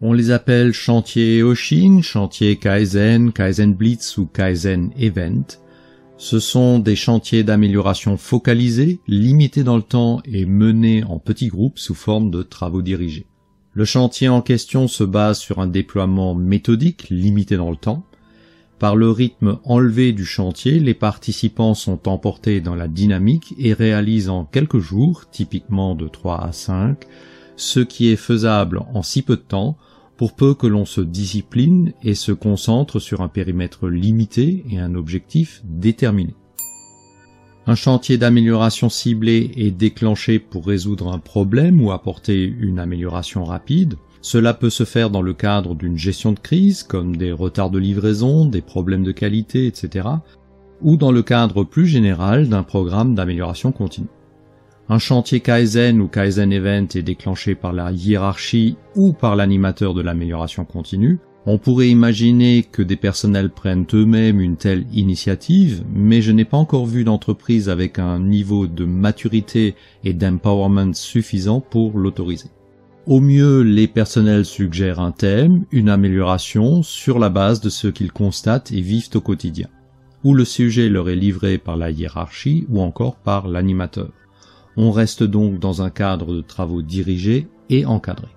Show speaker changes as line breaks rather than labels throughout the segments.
On les appelle chantier Oshin, chantier Kaizen, Kaizen Blitz ou Kaizen Event. Ce sont des chantiers d'amélioration focalisés, limités dans le temps et menés en petits groupes sous forme de travaux dirigés. Le chantier en question se base sur un déploiement méthodique limité dans le temps. Par le rythme enlevé du chantier, les participants sont emportés dans la dynamique et réalisent en quelques jours, typiquement de 3 à 5, ce qui est faisable en si peu de temps pour peu que l'on se discipline et se concentre sur un périmètre limité et un objectif déterminé. Un chantier d'amélioration ciblée est déclenché pour résoudre un problème ou apporter une amélioration rapide. Cela peut se faire dans le cadre d'une gestion de crise, comme des retards de livraison, des problèmes de qualité, etc., ou dans le cadre plus général d'un programme d'amélioration continue. Un chantier Kaizen ou Kaizen Event est déclenché par la hiérarchie ou par l'animateur de l'amélioration continue. On pourrait imaginer que des personnels prennent eux-mêmes une telle initiative, mais je n'ai pas encore vu d'entreprise avec un niveau de maturité et d'empowerment suffisant pour l'autoriser. Au mieux, les personnels suggèrent un thème, une amélioration sur la base de ce qu'ils constatent et vivent au quotidien, ou le sujet leur est livré par la hiérarchie ou encore par l'animateur. On reste donc dans un cadre de travaux dirigés et encadrés.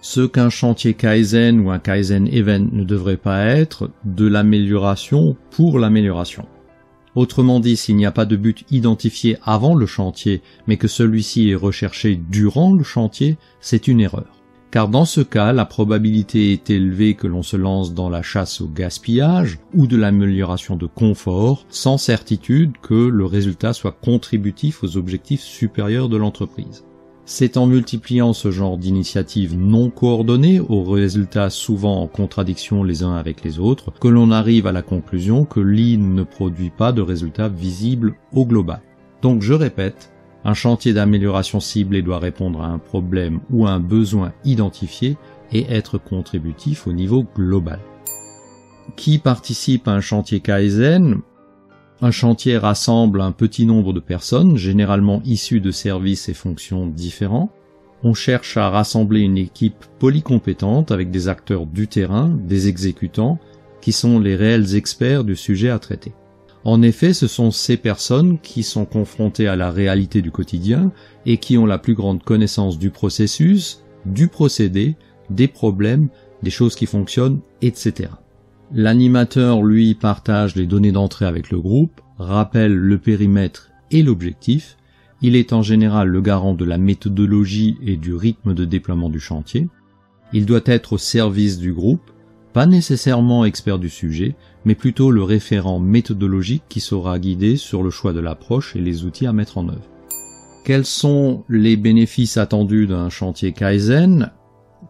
Ce qu'un chantier Kaizen ou un Kaizen Event ne devrait pas être, de l'amélioration pour l'amélioration. Autrement dit, s'il n'y a pas de but identifié avant le chantier, mais que celui-ci est recherché durant le chantier, c'est une erreur car dans ce cas, la probabilité est élevée que l'on se lance dans la chasse au gaspillage ou de l'amélioration de confort, sans certitude que le résultat soit contributif aux objectifs supérieurs de l'entreprise. C'est en multipliant ce genre d'initiatives non coordonnées, aux résultats souvent en contradiction les uns avec les autres, que l'on arrive à la conclusion que Lean ne produit pas de résultats visibles au global. Donc je répète, un chantier d'amélioration ciblé doit répondre à un problème ou à un besoin identifié et être contributif au niveau global. Qui participe à un chantier Kaizen Un chantier rassemble un petit nombre de personnes, généralement issues de services et fonctions différents. On cherche à rassembler une équipe polycompétente avec des acteurs du terrain, des exécutants, qui sont les réels experts du sujet à traiter. En effet, ce sont ces personnes qui sont confrontées à la réalité du quotidien et qui ont la plus grande connaissance du processus, du procédé, des problèmes, des choses qui fonctionnent, etc. L'animateur, lui, partage les données d'entrée avec le groupe, rappelle le périmètre et l'objectif, il est en général le garant de la méthodologie et du rythme de déploiement du chantier, il doit être au service du groupe, pas nécessairement expert du sujet, mais plutôt le référent méthodologique qui saura guider sur le choix de l'approche et les outils à mettre en œuvre. Quels sont les bénéfices attendus d'un chantier Kaizen?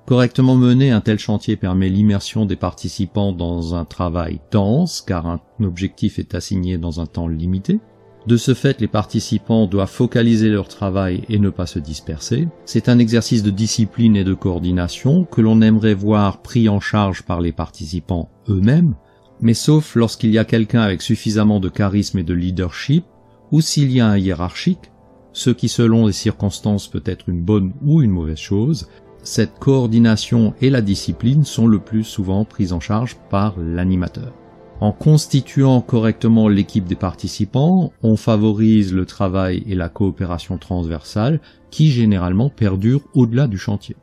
Correctement mené, un tel chantier permet l'immersion des participants dans un travail dense, car un objectif est assigné dans un temps limité. De ce fait, les participants doivent focaliser leur travail et ne pas se disperser. C'est un exercice de discipline et de coordination que l'on aimerait voir pris en charge par les participants eux-mêmes, mais sauf lorsqu'il y a quelqu'un avec suffisamment de charisme et de leadership, ou s'il y a un hiérarchique, ce qui selon les circonstances peut être une bonne ou une mauvaise chose, cette coordination et la discipline sont le plus souvent prises en charge par l'animateur. En constituant correctement l'équipe des participants, on favorise le travail et la coopération transversale qui généralement perdurent au-delà du chantier.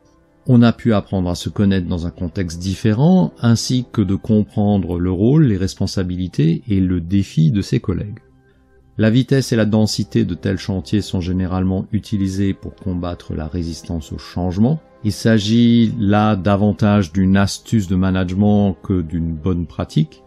On a pu apprendre à se connaître dans un contexte différent, ainsi que de comprendre le rôle, les responsabilités et le défi de ses collègues. La vitesse et la densité de tels chantiers sont généralement utilisés pour combattre la résistance au changement. Il s'agit là davantage d'une astuce de management que d'une bonne pratique.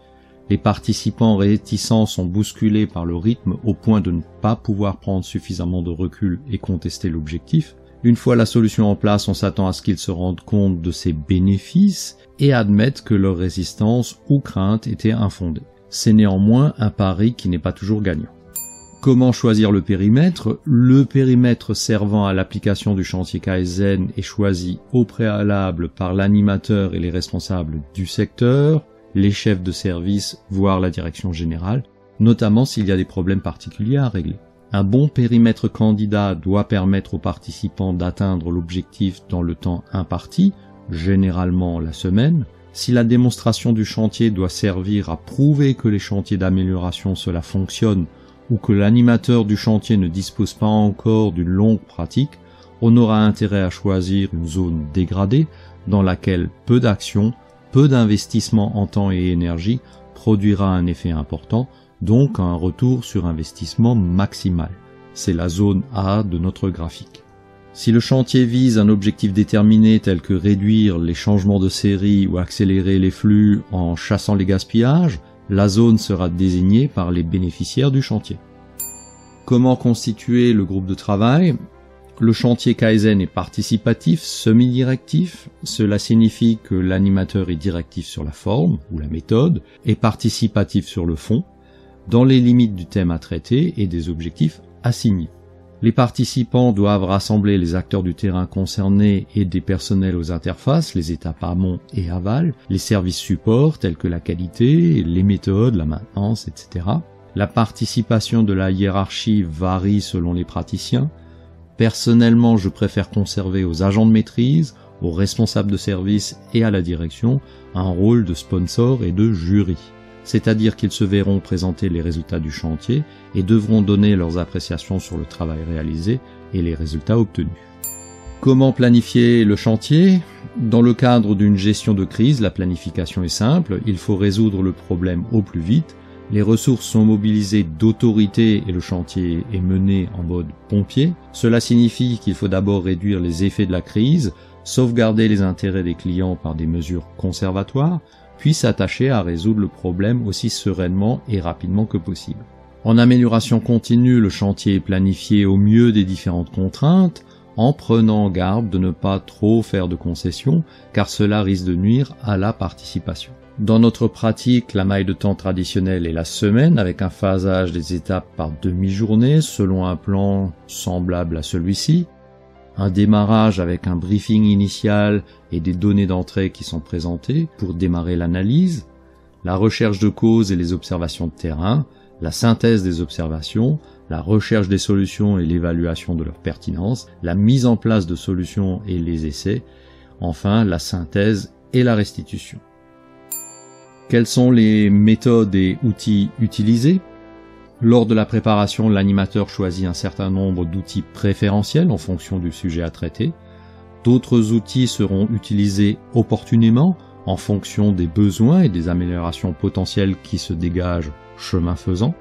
Les participants réticents sont bousculés par le rythme au point de ne pas pouvoir prendre suffisamment de recul et contester l'objectif. Une fois la solution en place, on s'attend à ce qu'ils se rendent compte de ses bénéfices et admettent que leur résistance ou crainte était infondée. C'est néanmoins un pari qui n'est pas toujours gagnant. Comment choisir le périmètre? Le périmètre servant à l'application du chantier Kaizen est choisi au préalable par l'animateur et les responsables du secteur, les chefs de service, voire la direction générale, notamment s'il y a des problèmes particuliers à régler. Un bon périmètre candidat doit permettre aux participants d'atteindre l'objectif dans le temps imparti, généralement la semaine. Si la démonstration du chantier doit servir à prouver que les chantiers d'amélioration cela fonctionne ou que l'animateur du chantier ne dispose pas encore d'une longue pratique, on aura intérêt à choisir une zone dégradée dans laquelle peu d'action, peu d'investissement en temps et énergie produira un effet important, donc un retour sur investissement maximal. C'est la zone A de notre graphique. Si le chantier vise un objectif déterminé tel que réduire les changements de série ou accélérer les flux en chassant les gaspillages, la zone sera désignée par les bénéficiaires du chantier. Comment constituer le groupe de travail? Le chantier Kaizen est participatif, semi-directif. Cela signifie que l'animateur est directif sur la forme ou la méthode et participatif sur le fond, dans les limites du thème à traiter et des objectifs assignés. Les participants doivent rassembler les acteurs du terrain concernés et des personnels aux interfaces, les étapes amont et aval, les services supports tels que la qualité, les méthodes, la maintenance, etc. La participation de la hiérarchie varie selon les praticiens. Personnellement, je préfère conserver aux agents de maîtrise, aux responsables de service et à la direction un rôle de sponsor et de jury. C'est-à-dire qu'ils se verront présenter les résultats du chantier et devront donner leurs appréciations sur le travail réalisé et les résultats obtenus. Comment planifier le chantier? Dans le cadre d'une gestion de crise, la planification est simple, il faut résoudre le problème au plus vite, les ressources sont mobilisées d'autorité et le chantier est mené en mode pompier. Cela signifie qu'il faut d'abord réduire les effets de la crise, sauvegarder les intérêts des clients par des mesures conservatoires, puis s'attacher à résoudre le problème aussi sereinement et rapidement que possible. En amélioration continue, le chantier est planifié au mieux des différentes contraintes, en prenant garde de ne pas trop faire de concessions, car cela risque de nuire à la participation. Dans notre pratique, la maille de temps traditionnelle est la semaine, avec un phasage des étapes par demi-journée, selon un plan semblable à celui-ci un démarrage avec un briefing initial et des données d'entrée qui sont présentées pour démarrer l'analyse, la recherche de causes et les observations de terrain, la synthèse des observations, la recherche des solutions et l'évaluation de leur pertinence, la mise en place de solutions et les essais, enfin la synthèse et la restitution. Quelles sont les méthodes et outils utilisés? Lors de la préparation, l'animateur choisit un certain nombre d'outils préférentiels en fonction du sujet à traiter. D'autres outils seront utilisés opportunément en fonction des besoins et des améliorations potentielles qui se dégagent chemin faisant.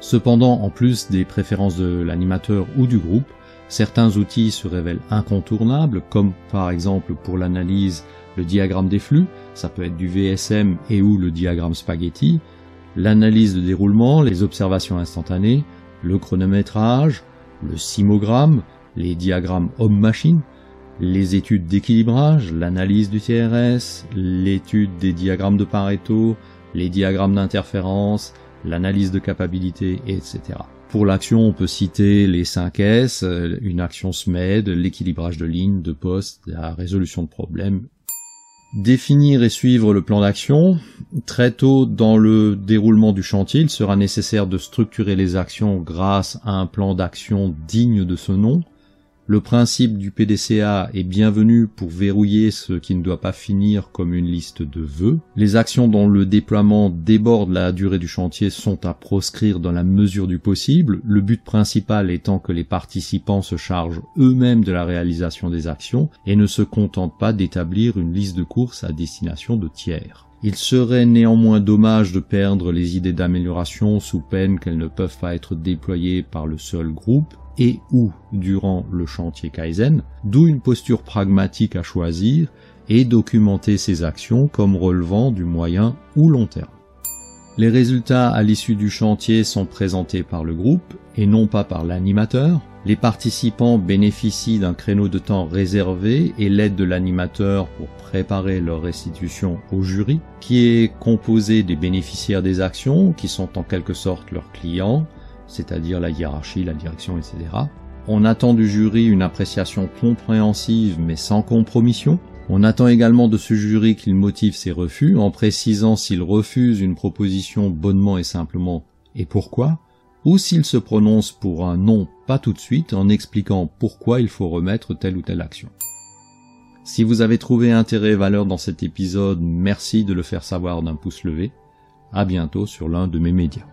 Cependant, en plus des préférences de l'animateur ou du groupe, certains outils se révèlent incontournables, comme par exemple pour l'analyse le diagramme des flux, ça peut être du VSM et ou le diagramme spaghetti, l'analyse de déroulement, les observations instantanées, le chronométrage, le simogramme, les diagrammes homme-machine, les études d'équilibrage, l'analyse du TRS, l'étude des diagrammes de Pareto, les diagrammes d'interférence, l'analyse de capacité, etc. Pour l'action, on peut citer les 5 S, une action SMED, l'équilibrage de lignes, de postes, la résolution de problèmes, Définir et suivre le plan d'action. Très tôt dans le déroulement du chantier, il sera nécessaire de structurer les actions grâce à un plan d'action digne de ce nom. Le principe du PDCA est bienvenu pour verrouiller ce qui ne doit pas finir comme une liste de vœux. Les actions dont le déploiement déborde la durée du chantier sont à proscrire dans la mesure du possible, le but principal étant que les participants se chargent eux-mêmes de la réalisation des actions et ne se contentent pas d'établir une liste de courses à destination de tiers. Il serait néanmoins dommage de perdre les idées d'amélioration sous peine qu'elles ne peuvent pas être déployées par le seul groupe et ou durant le chantier Kaizen, d'où une posture pragmatique à choisir et documenter ses actions comme relevant du moyen ou long terme. Les résultats à l'issue du chantier sont présentés par le groupe et non pas par l'animateur. Les participants bénéficient d'un créneau de temps réservé et l'aide de l'animateur pour préparer leur restitution au jury, qui est composé des bénéficiaires des actions, qui sont en quelque sorte leurs clients, c'est-à-dire la hiérarchie, la direction, etc. On attend du jury une appréciation compréhensive mais sans compromission. On attend également de ce jury qu'il motive ses refus en précisant s'il refuse une proposition bonnement et simplement et pourquoi, ou s'il se prononce pour un non pas tout de suite en expliquant pourquoi il faut remettre telle ou telle action. Si vous avez trouvé intérêt et valeur dans cet épisode, merci de le faire savoir d'un pouce levé. À bientôt sur l'un de mes médias.